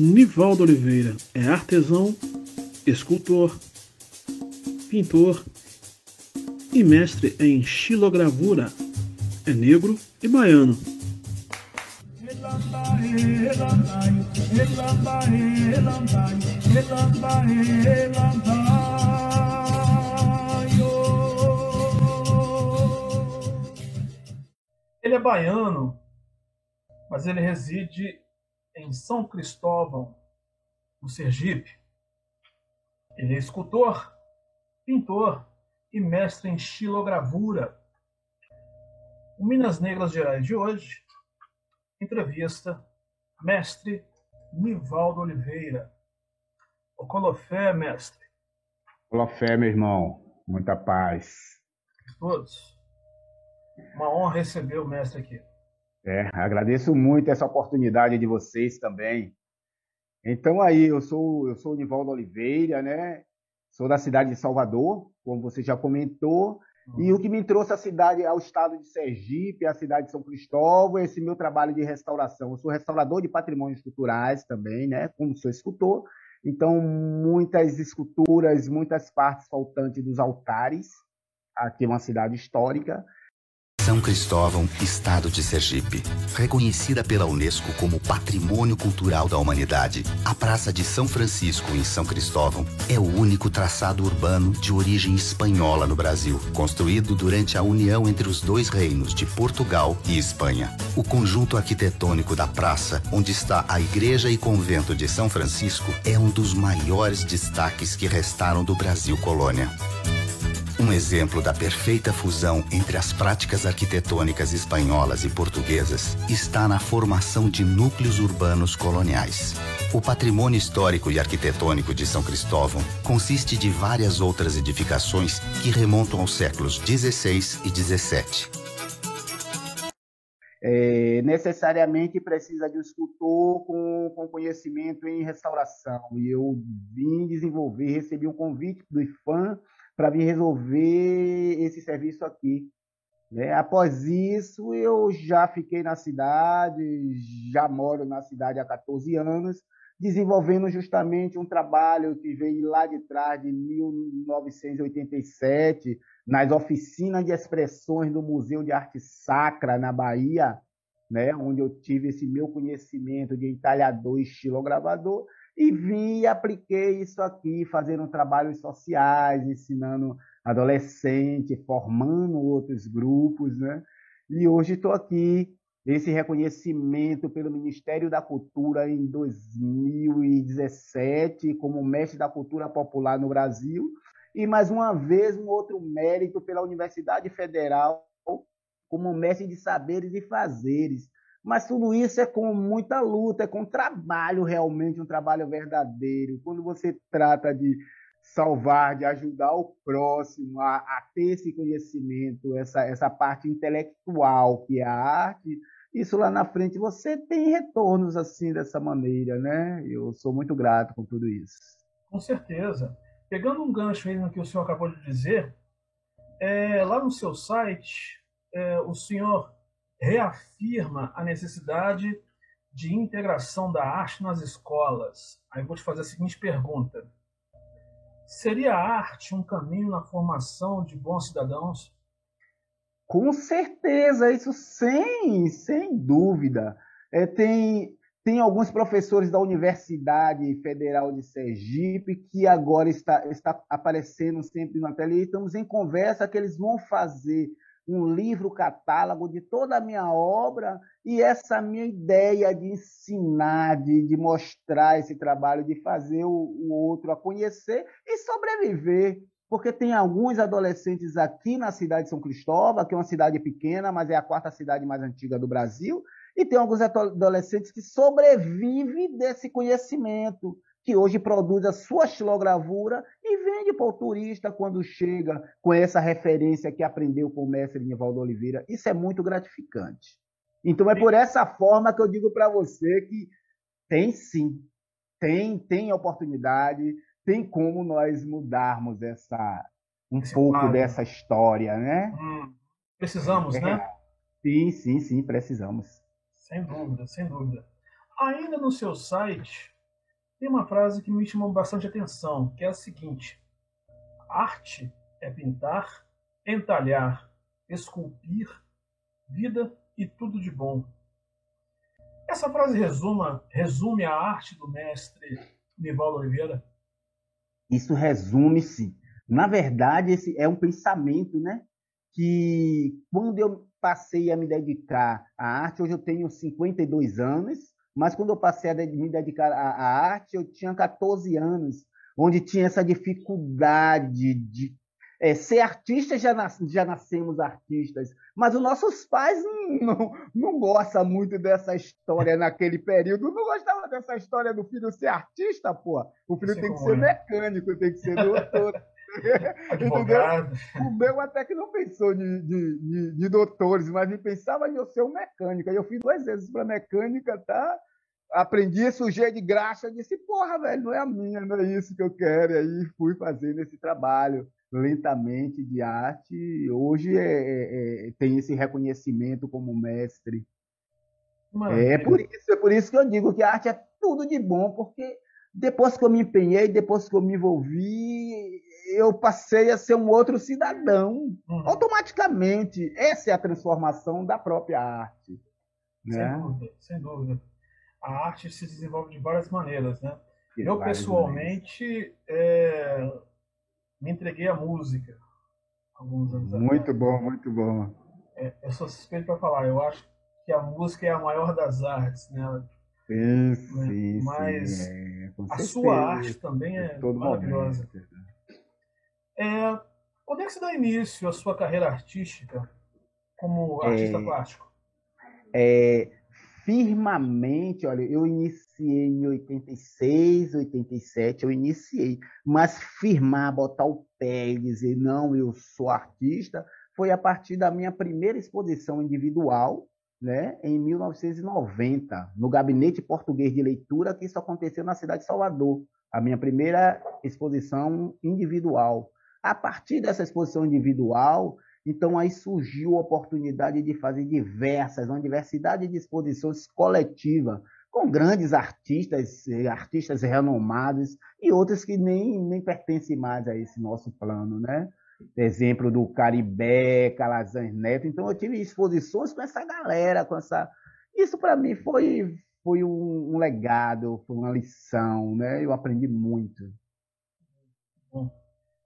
Nivaldo Oliveira é artesão, escultor, pintor e mestre em xilogravura. É negro e baiano. Ele é baiano, mas ele reside em São Cristóvão, no Sergipe. Ele é escultor, pintor e mestre em xilogravura. O Minas Negras Gerais de hoje entrevista mestre Nivaldo Oliveira. O Colofé, mestre. Colofé, meu irmão. Muita paz. Todos. Uma honra receber o mestre aqui. É, agradeço muito essa oportunidade de vocês também. Então aí, eu sou eu sou o Nivaldo Oliveira, né? Sou da cidade de Salvador, como você já comentou, uhum. e o que me trouxe a cidade ao estado de Sergipe, a cidade de São Cristóvão, esse meu trabalho de restauração. Eu sou restaurador de patrimônios culturais também, né? Como sou escultor, então muitas esculturas, muitas partes faltantes dos altares. Aqui é uma cidade histórica são Cristóvão, estado de Sergipe. Reconhecida pela Unesco como Patrimônio Cultural da Humanidade, a Praça de São Francisco, em São Cristóvão, é o único traçado urbano de origem espanhola no Brasil, construído durante a união entre os dois reinos de Portugal e Espanha. O conjunto arquitetônico da praça, onde está a Igreja e Convento de São Francisco, é um dos maiores destaques que restaram do Brasil colônia. Um exemplo da perfeita fusão entre as práticas arquitetônicas espanholas e portuguesas está na formação de núcleos urbanos coloniais. O patrimônio histórico e arquitetônico de São Cristóvão consiste de várias outras edificações que remontam aos séculos XVI e XVII. É, necessariamente precisa de um escultor com, com, conhecimento em restauração. E eu vim desenvolver, recebi um convite do IFAM para vir resolver esse serviço aqui. Né? Após isso, eu já fiquei na cidade, já moro na cidade há 14 anos, desenvolvendo justamente um trabalho que veio lá de trás, de 1987, nas oficinas de expressões do Museu de Arte Sacra, na Bahia, né? onde eu tive esse meu conhecimento de entalhador e estilogravador, e vim e apliquei isso aqui, fazendo trabalhos sociais, ensinando adolescente, formando outros grupos, né? E hoje estou aqui, esse reconhecimento pelo Ministério da Cultura em 2017 como mestre da cultura popular no Brasil e mais uma vez um outro mérito pela Universidade Federal como mestre de saberes e fazeres mas tudo isso é com muita luta, é com trabalho realmente, um trabalho verdadeiro. Quando você trata de salvar, de ajudar o próximo a, a ter esse conhecimento, essa, essa parte intelectual que é a arte, isso lá na frente você tem retornos assim dessa maneira, né? Eu sou muito grato com tudo isso. Com certeza. Pegando um gancho aí no que o senhor acabou de dizer, é, lá no seu site, é, o senhor reafirma a necessidade de integração da arte nas escolas. Aí vou te fazer a seguinte pergunta: Seria a arte um caminho na formação de bons cidadãos? Com certeza, isso sem, sem dúvida. É, tem, tem alguns professores da Universidade Federal de Sergipe que agora está, está aparecendo sempre na tela e estamos em conversa que eles vão fazer um livro catálogo de toda a minha obra e essa minha ideia de ensinar, de, de mostrar esse trabalho, de fazer o, o outro a conhecer e sobreviver. Porque tem alguns adolescentes aqui na cidade de São Cristóvão, que é uma cidade pequena, mas é a quarta cidade mais antiga do Brasil, e tem alguns adolescentes que sobrevivem desse conhecimento que hoje produz a sua xilogravura e vende para o turista quando chega com essa referência que aprendeu com o mestre Nivaldo Oliveira. Isso é muito gratificante. Então é por essa forma que eu digo para você que tem sim, tem, tem oportunidade, tem como nós mudarmos essa um Esse pouco quadro. dessa história, né? Hum, precisamos, é, né? Sim, sim, sim, precisamos. Sem dúvida, sem dúvida. Ainda no seu site, tem uma frase que me chamou bastante atenção, que é a seguinte: arte é pintar, entalhar, esculpir, vida e tudo de bom. Essa frase resuma, resume a arte do mestre Nivaldo Oliveira? Isso resume-se. Na verdade, esse é um pensamento, né? Que quando eu passei a me dedicar à arte, hoje eu tenho 52 anos, mas quando eu passei a me dedicar à arte, eu tinha 14 anos, onde tinha essa dificuldade de é, ser artista já, nas, já nascemos artistas, mas os nossos pais não, não gostam muito dessa história naquele período. Não gostava dessa história do filho ser artista, pô. O filho tem que ser é. mecânico, tem que ser doutor. Advogado. O meu até que não pensou de, de, de, de doutores, mas me pensava em eu ser um mecânico. Eu fiz duas vezes para mecânica, tá? Aprendi, sujei de graxa, disse, porra, velho, não é a minha, não é isso que eu quero. E aí fui fazendo esse trabalho lentamente de arte, hoje é, é, é, tem esse reconhecimento como mestre. É por isso, é por isso que eu digo que a arte é tudo de bom, porque depois que eu me empenhei, depois que eu me envolvi, eu passei a ser um outro cidadão. Uhum. Automaticamente. Essa é a transformação da própria arte. Sem né? dúvida, sem dúvida. A arte se desenvolve de várias maneiras, né? De eu, pessoalmente, é, me entreguei à música alguns anos Muito atrás. bom, muito bom. É, eu sou suspeito para falar, eu acho que a música é a maior das artes, né? Sim, sim, Mas sim, é, a sua arte também é maravilhosa. É, quando é que você dá início à sua carreira artística como artista é, plástico? É, firmamente, olha, eu iniciei em 86, 87, eu iniciei, mas firmar, botar o pé e dizer, não, eu sou artista, foi a partir da minha primeira exposição individual, né, em 1990, no Gabinete Português de Leitura, que isso aconteceu na cidade de Salvador, a minha primeira exposição individual. A partir dessa exposição individual, então aí surgiu a oportunidade de fazer diversas, uma diversidade de exposições coletivas com grandes artistas, artistas renomados e outros que nem, nem pertencem mais a esse nosso plano, né? Exemplo do Caribé, Calazans Neto. Então eu tive exposições com essa galera, com essa. Isso para mim foi foi um, um, legado, foi uma lição, né? Eu aprendi muito.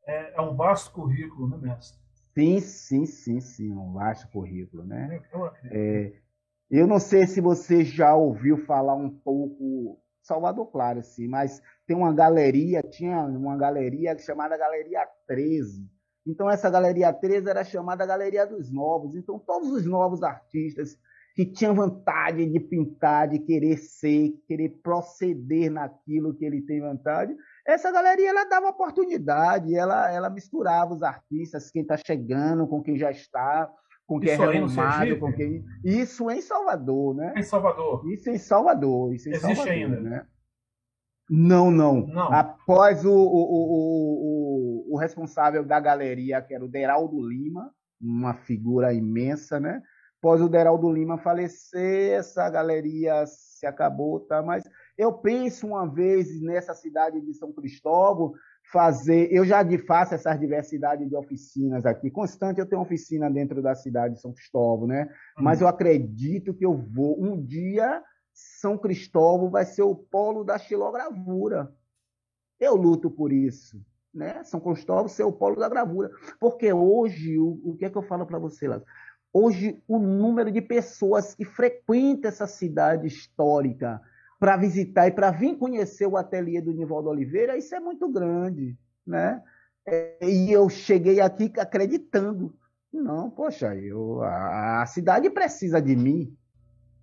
É, é um vasto currículo, né, mestre? Sim, sim, sim, sim, um vasto currículo, né? É, eu não sei se você já ouviu falar um pouco Salvador Claro, sim, mas tem uma galeria, tinha uma galeria chamada Galeria 13. Então essa Galeria 13 era chamada Galeria dos Novos. Então todos os novos artistas que tinham vontade de pintar, de querer ser, querer proceder naquilo que ele tem vontade, essa galeria ela dava oportunidade, ela, ela misturava os artistas, quem está chegando com quem já está, com quem é isso é renomado, com quem. Isso em Salvador, né? Em Salvador. Isso em Salvador. Isso em Existe Salvador, ainda. Né? Não, não, não. Após o, o, o, o, responsável da galeria, que era o Deraldo Lima, uma figura imensa, né? Após o Deraldo Lima falecer, essa galeria se acabou, tá? Mas eu penso uma vez nessa cidade de São Cristóvão fazer, eu já faço essa diversidade de oficinas aqui. Constante eu tenho oficina dentro da cidade de São Cristóvão, né? Uhum. Mas eu acredito que eu vou um dia São Cristóvão vai ser o polo da xilogravura. Eu luto por isso, né? São Cristóvão ser o polo da gravura, porque hoje o, o que é que eu falo para você, lá? Hoje o número de pessoas que frequentam essa cidade histórica para visitar e para vir conhecer o ateliê do Nivaldo Oliveira, isso é muito grande, né? É, e eu cheguei aqui acreditando. Não, poxa, eu, a, a cidade precisa de mim.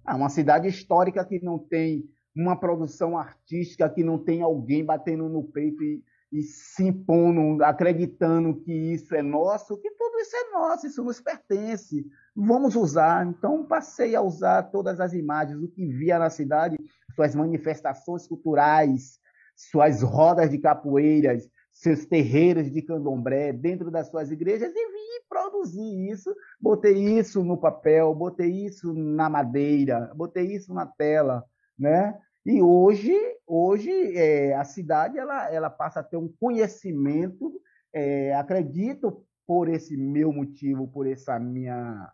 É uma cidade histórica que não tem uma produção artística, que não tem alguém batendo no peito e, e se impondo, acreditando que isso é nosso, que tudo isso é nosso, isso nos pertence. Vamos usar. Então, passei a usar todas as imagens, o que via na cidade, suas manifestações culturais, suas rodas de capoeiras, seus terreiros de candomblé dentro das suas igrejas e vim produzir isso. Botei isso no papel, botei isso na madeira, botei isso na tela, né? E hoje hoje é, a cidade ela, ela passa a ter um conhecimento, é, acredito por esse meu motivo, por essa minha,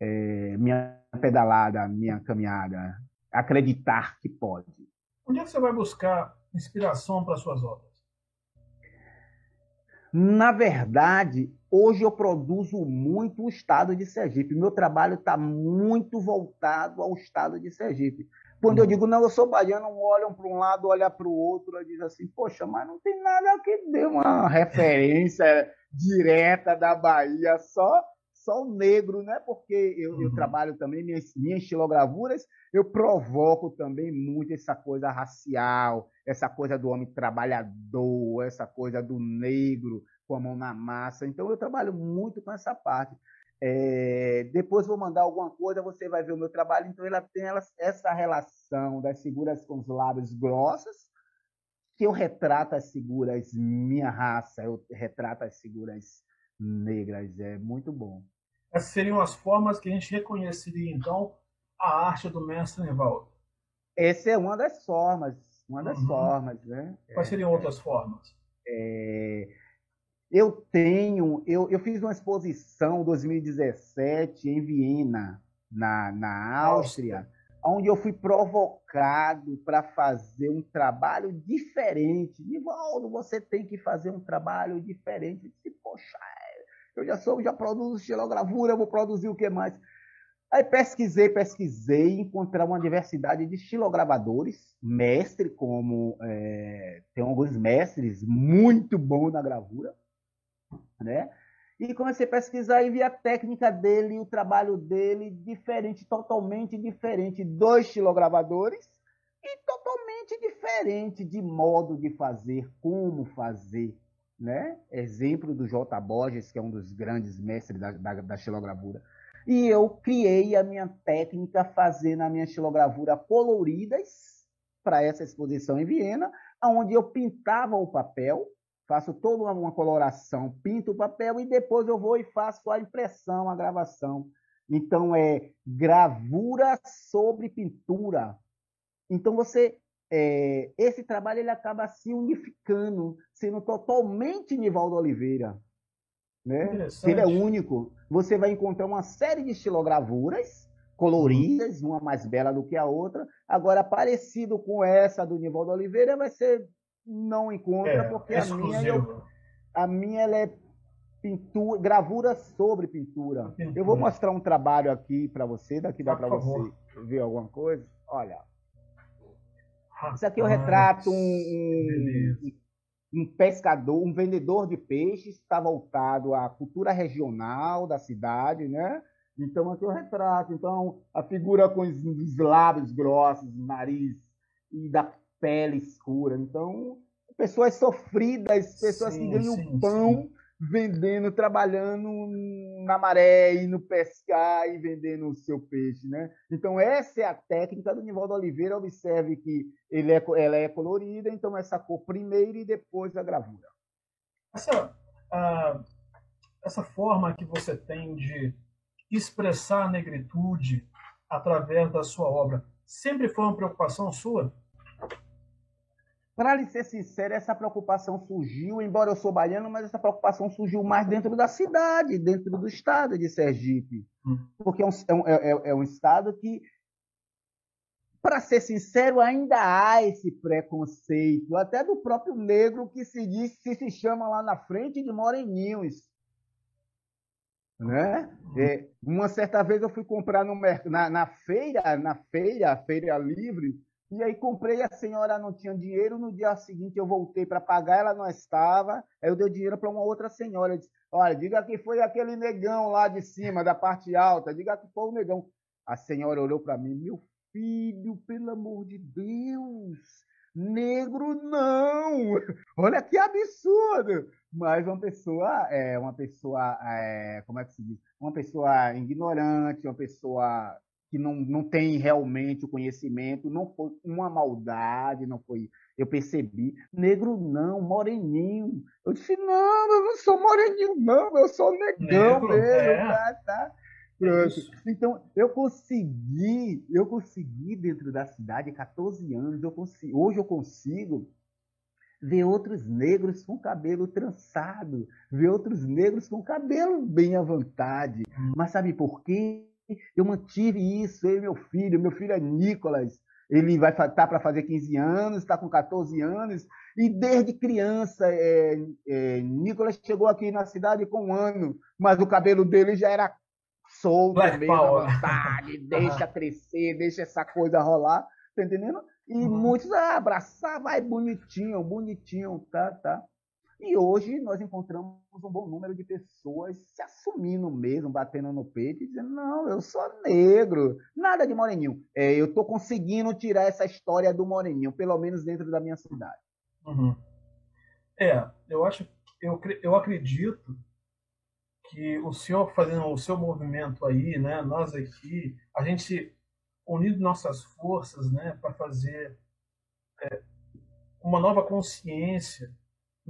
é, minha pedalada, minha caminhada, acreditar que pode. Onde é que você vai buscar inspiração para suas obras? Na verdade, hoje eu produzo muito o estado de Sergipe. Meu trabalho está muito voltado ao estado de Sergipe. Quando eu digo, não, eu sou baiano, olham para um lado, olham para o outro, e diz assim, poxa, mas não tem nada que dê uma referência direta da Bahia, só só o negro, né? Porque eu, uhum. eu trabalho também, minhas, minhas estilogravuras, eu provoco também muito essa coisa racial, essa coisa do homem trabalhador, essa coisa do negro com a mão na massa. Então eu trabalho muito com essa parte. É, depois vou mandar alguma coisa, você vai ver o meu trabalho. Então ela tem ela, essa relação das figuras com os lábios grossos, que eu retrato as figuras minha raça, eu retrato as figuras negras. É muito bom. Essas seriam as formas que a gente reconheceria, então, a arte do mestre Nivaldo. Essa é uma das formas, uma das uhum. formas, né? Quais seriam é, outras formas? É, eu tenho, eu, eu fiz uma exposição em 2017 em Viena, na, na Áustria, onde eu fui provocado para fazer um trabalho diferente. Nivaldo, você tem que fazer um trabalho diferente. Eu disse, poxa, eu já sou, já produzo estilogravura, vou produzir o que mais? Aí pesquisei, pesquisei, encontrei uma diversidade de estilogravadores, mestre, como é, tem alguns mestres muito bons na gravura, né? E comecei a pesquisar e vi a técnica dele, o trabalho dele diferente, totalmente diferente dos estilogravadores e totalmente diferente de modo de fazer, como fazer, né? Exemplo do J. Borges, que é um dos grandes mestres da, da, da estilogravura. E eu criei a minha técnica fazendo a minha estilogravura coloridas para essa exposição em Viena, onde eu pintava o papel, faço toda uma coloração, pinto o papel e depois eu vou e faço a impressão, a gravação. Então é gravura sobre pintura. Então você é, esse trabalho ele acaba se unificando, sendo totalmente Nivaldo Oliveira. Né? Ele é único, você vai encontrar uma série de estilogravuras coloridas, uma mais bela do que a outra. Agora, parecido com essa do Nivaldo Oliveira, vai ser não encontra, é, porque a minha, eu, a minha ela é pintura, gravura sobre pintura. pintura. Eu vou mostrar um trabalho aqui para você, daqui dá para você ver alguma coisa. Olha. Isso aqui eu retrato um, um, um, pescador, um vendedor de peixes, está voltado à cultura regional da cidade, né? Então aqui eu retrato. Então a figura com os lábios grossos, nariz e da pele escura. Então, pessoas sofridas, pessoas sim, que ganham sim, pão sim. vendendo, trabalhando na maré, indo pescar e vendendo o seu peixe, né? Então, essa é a técnica do Nivaldo Oliveira. Observe que ele é, ela é colorida, então essa cor primeiro e depois a gravura. Essa, uh, essa forma que você tem de expressar a negritude através da sua obra sempre foi uma preocupação sua? Para lhe ser sincero, essa preocupação surgiu, embora eu sou baiano, mas essa preocupação surgiu mais dentro da cidade, dentro do estado de Sergipe. Hum. Porque é um, é, é, é um estado que, para ser sincero, ainda há esse preconceito, até do próprio negro que se diz, se, se chama lá na frente de moreninhos. Né? É, uma certa vez eu fui comprar no, na, na feira, na feira, feira livre, e aí comprei, a senhora não tinha dinheiro, no dia seguinte eu voltei para pagar, ela não estava, aí eu dei dinheiro para uma outra senhora, eu disse, olha, diga que foi aquele negão lá de cima, da parte alta, diga que foi o negão. A senhora olhou para mim, meu filho, pelo amor de Deus, negro não, olha que absurdo. Mas uma pessoa, é, uma pessoa, é, como é que se diz? Uma pessoa ignorante, uma pessoa que não, não tem realmente o conhecimento, não foi uma maldade, não foi. Eu percebi. Negro não, moreninho. Eu disse, não, eu não sou moreninho, não, eu sou negão Negro, mesmo, é. tá, tá. Então, eu consegui, eu consegui dentro da cidade, 14 anos, eu consigo, hoje eu consigo ver outros negros com cabelo trançado, ver outros negros com cabelo bem à vontade. Mas sabe por quê? Eu mantive isso, eu e meu filho, meu filho é Nicolas, ele vai estar tá para fazer 15 anos, está com 14 anos, e desde criança, é, é, Nicolas chegou aqui na cidade com um ano, mas o cabelo dele já era solto, Black mesmo, à vontade, deixa crescer, deixa essa coisa rolar, tá entendendo? E uhum. muitos ah, abraçar, vai bonitinho, bonitinho, tá, tá. E hoje nós encontramos um bom número de pessoas se assumindo mesmo, batendo no peito e dizendo: não, eu sou negro, nada de moreninho. É, eu estou conseguindo tirar essa história do moreninho, pelo menos dentro da minha cidade. Uhum. É, eu acho, eu, eu acredito que o senhor fazendo o seu movimento aí, né, nós aqui, a gente unindo nossas forças, né, para fazer é, uma nova consciência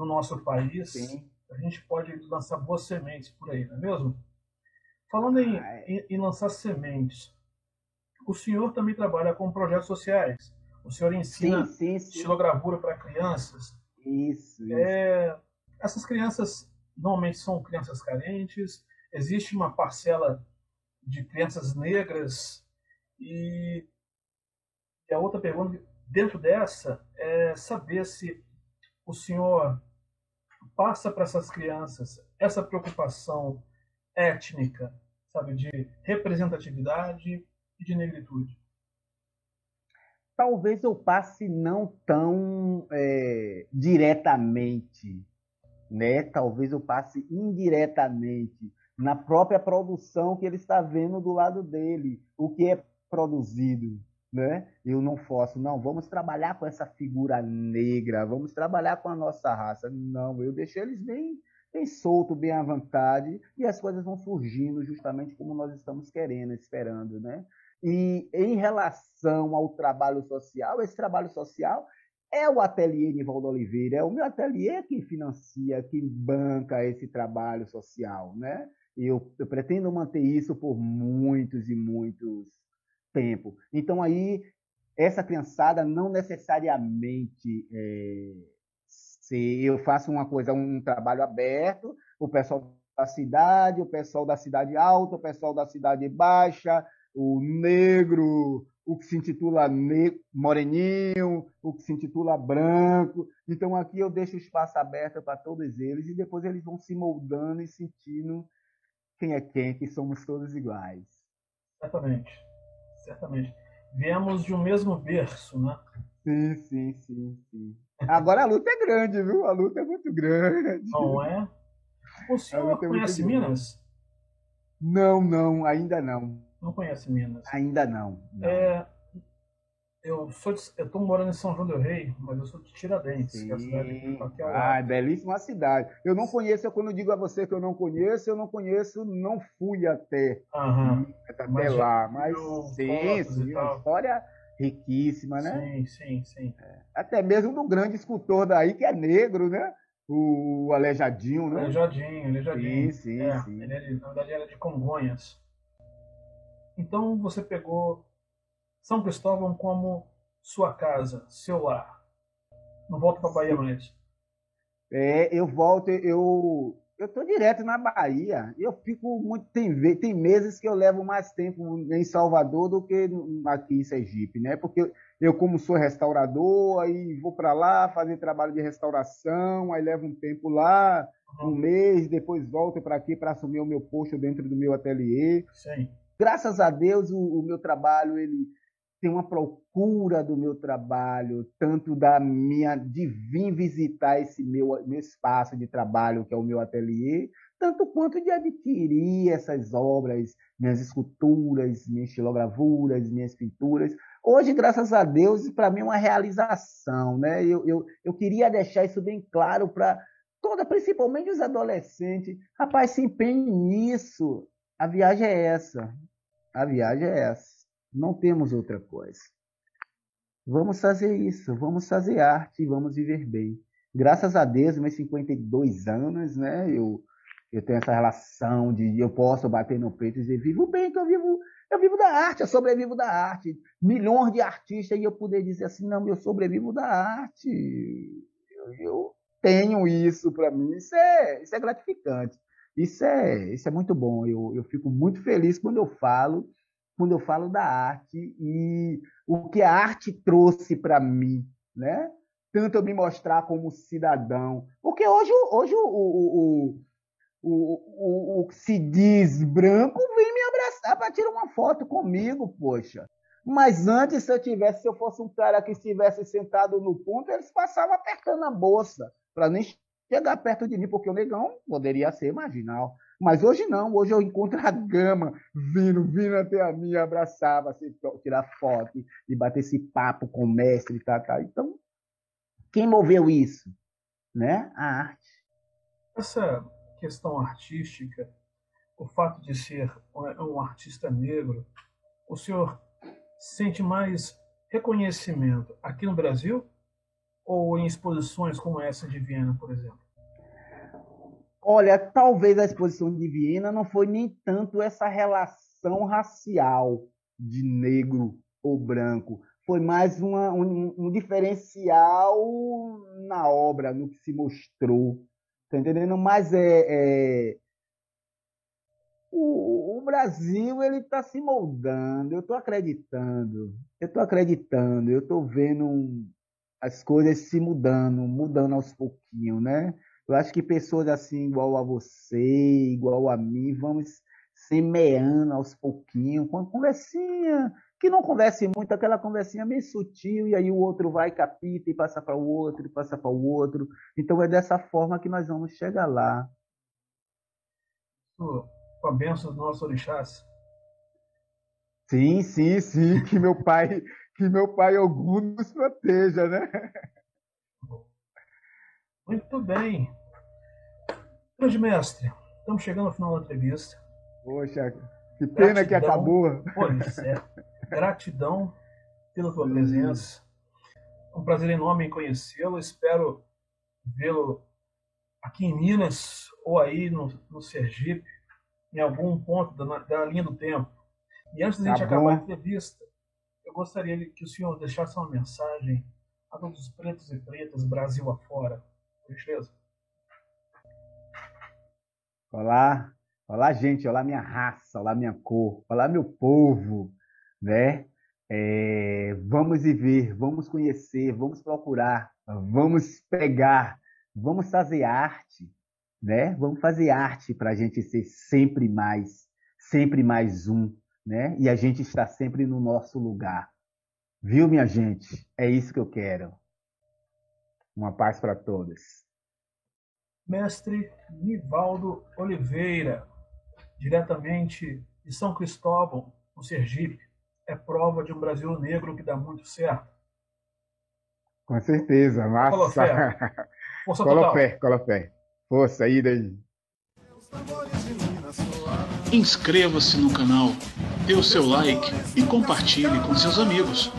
no nosso país, Sim. a gente pode lançar boas sementes por aí, não é mesmo? Falando em, em, em, lançar sementes, o senhor também trabalha com projetos sociais. O senhor ensina sim, sim, sim. estilogravura para crianças. Isso, isso. É, essas crianças normalmente são crianças carentes. Existe uma parcela de crianças negras e, e a outra pergunta dentro dessa é saber se o senhor passa para essas crianças essa preocupação étnica, sabe, de representatividade e de negritude? Talvez eu passe não tão é, diretamente, né? Talvez eu passe indiretamente na própria produção que ele está vendo do lado dele, o que é produzido, né? Eu não posso, não, vamos trabalhar com essa figura negra, vamos trabalhar com a nossa raça. Não, eu deixei eles bem, bem solto, bem à vontade, e as coisas vão surgindo justamente como nós estamos querendo, esperando, né? E em relação ao trabalho social, esse trabalho social é o ateliê Nivaldo Oliveira, é o meu ateliê que financia, que banca esse trabalho social, né? Eu, eu pretendo manter isso por muitos e muitos tempo. Então aí essa criançada não necessariamente é, se eu faço uma coisa, um trabalho aberto, o pessoal da cidade, o pessoal da cidade alta, o pessoal da cidade baixa, o negro, o que se intitula moreninho, o que se intitula branco. Então aqui eu deixo espaço aberto para todos eles e depois eles vão se moldando e sentindo quem é quem, que somos todos iguais. Exatamente certamente. Viemos de um mesmo berço, né? Sim, sim, sim, sim. Agora a luta é grande, viu? A luta é muito grande. Não é? O senhor é conhece Minas? Não, não, ainda não. Não conhece Minas? Ainda não. não. É, eu sou de, eu tô morando em São João del Rei, mas eu sou de Tiradentes, que é a cidade aqui Ah, é belíssima cidade. Eu não conheço, quando eu digo a você que eu não conheço, eu não conheço, não fui até, uhum. até mas lá. Mas sim, sim, uma história riquíssima, né? Sim, sim, sim. É. Até mesmo do grande escultor daí, que é negro, né? O Alejadinho, né? Alejadinho, Alejadinho. Sim, sim, é, sim. Ele, na verdade, era de Congonhas. Então você pegou são Cristóvão como sua casa, seu lar. Não volto para Bahia mais. É, eu volto, eu eu tô direto na Bahia. Eu fico muito tem tem meses que eu levo mais tempo em Salvador do que aqui em Sergipe, né? Porque eu como sou restaurador, aí vou para lá fazer trabalho de restauração, aí levo um tempo lá, uhum. um mês, depois volto para aqui para assumir o meu posto dentro do meu ateliê. Sim. Graças a Deus o, o meu trabalho ele tem uma procura do meu trabalho, tanto da minha de vir visitar esse meu, meu espaço de trabalho, que é o meu ateliê, tanto quanto de adquirir essas obras, minhas esculturas, minhas estilogravuras, minhas pinturas. Hoje, graças a Deus, para mim é uma realização. Né? Eu, eu, eu queria deixar isso bem claro para toda, principalmente os adolescentes. Rapaz, se empenhe nisso. A viagem é essa. A viagem é essa. Não temos outra coisa. Vamos fazer isso, vamos fazer arte, vamos viver bem. Graças a Deus, meus 52 anos, né, eu, eu tenho essa relação de eu posso bater no peito e dizer, vivo bem, que eu vivo, eu vivo da arte, eu sobrevivo da arte. Milhões de artistas e eu poder dizer assim, não, eu sobrevivo da arte. Eu, eu tenho isso para mim, isso é, isso é gratificante. Isso é, isso é muito bom. Eu, eu fico muito feliz quando eu falo, quando eu falo da arte e o que a arte trouxe para mim, né? Tanto eu me mostrar como cidadão, porque hoje, hoje o, o, o o, que se diz branco vem me abraçar para tirar uma foto comigo, poxa. Mas antes, se eu tivesse, se eu fosse um cara que estivesse sentado no ponto, eles passavam apertando a bolsa para nem chegar perto de mim, porque o negão poderia ser marginal. Mas hoje não, hoje eu encontro a gama vindo, vindo até a mim, abraçava, assim, tirar foto e bater esse papo com o mestre e tal, tal. Então, quem moveu isso? Né? A arte. Essa questão artística, o fato de ser um artista negro, o senhor sente mais reconhecimento aqui no Brasil ou em exposições como essa de Viena, por exemplo? Olha, talvez a exposição de Viena não foi nem tanto essa relação racial de negro ou branco, foi mais uma, um, um diferencial na obra, no que se mostrou. Tá entendendo? Mas é, é... O, o, Brasil ele está se moldando. Eu estou acreditando. Eu estou acreditando. Eu estou vendo as coisas se mudando, mudando aos pouquinhos, né? Eu acho que pessoas assim igual a você, igual a mim, vamos semeando aos pouquinhos, com uma conversinha que não converse muito, aquela conversinha meio sutil, e aí o outro vai, capita e passa para o outro, e passa para o outro. Então é dessa forma que nós vamos chegar lá. Com a benção do nosso orixás. Sim, sim, sim, que meu pai, que meu pai Ogum nos proteja, né? Muito bem. Grande mestre, estamos chegando ao final da entrevista. Poxa, que pena Gratidão. que acabou. Pois é. Gratidão pela tua presença. É um prazer enorme em conhecê-lo. Espero vê-lo aqui em Minas ou aí no, no Sergipe, em algum ponto da, da linha do tempo. E antes de a gente tá acabar a entrevista, eu gostaria que o senhor deixasse uma mensagem a todos os pretos e pretas Brasil afora. Beleza? Olá, olá gente, olá minha raça, olá minha cor, olá meu povo né? É, vamos e ver, vamos conhecer, vamos procurar, vamos pegar, vamos fazer arte, né? Vamos fazer arte para a gente ser sempre mais, sempre mais um, né? E a gente está sempre no nosso lugar. Viu, minha gente? É isso que eu quero. Uma paz para todos. Mestre Nivaldo Oliveira, diretamente de São Cristóvão, no Sergipe é prova de um Brasil negro que dá muito certo. Com certeza, massa. Colofé. Força Colofé, Colofé. Força, aí daí. Inscreva-se no canal, dê o seu like e compartilhe com seus amigos.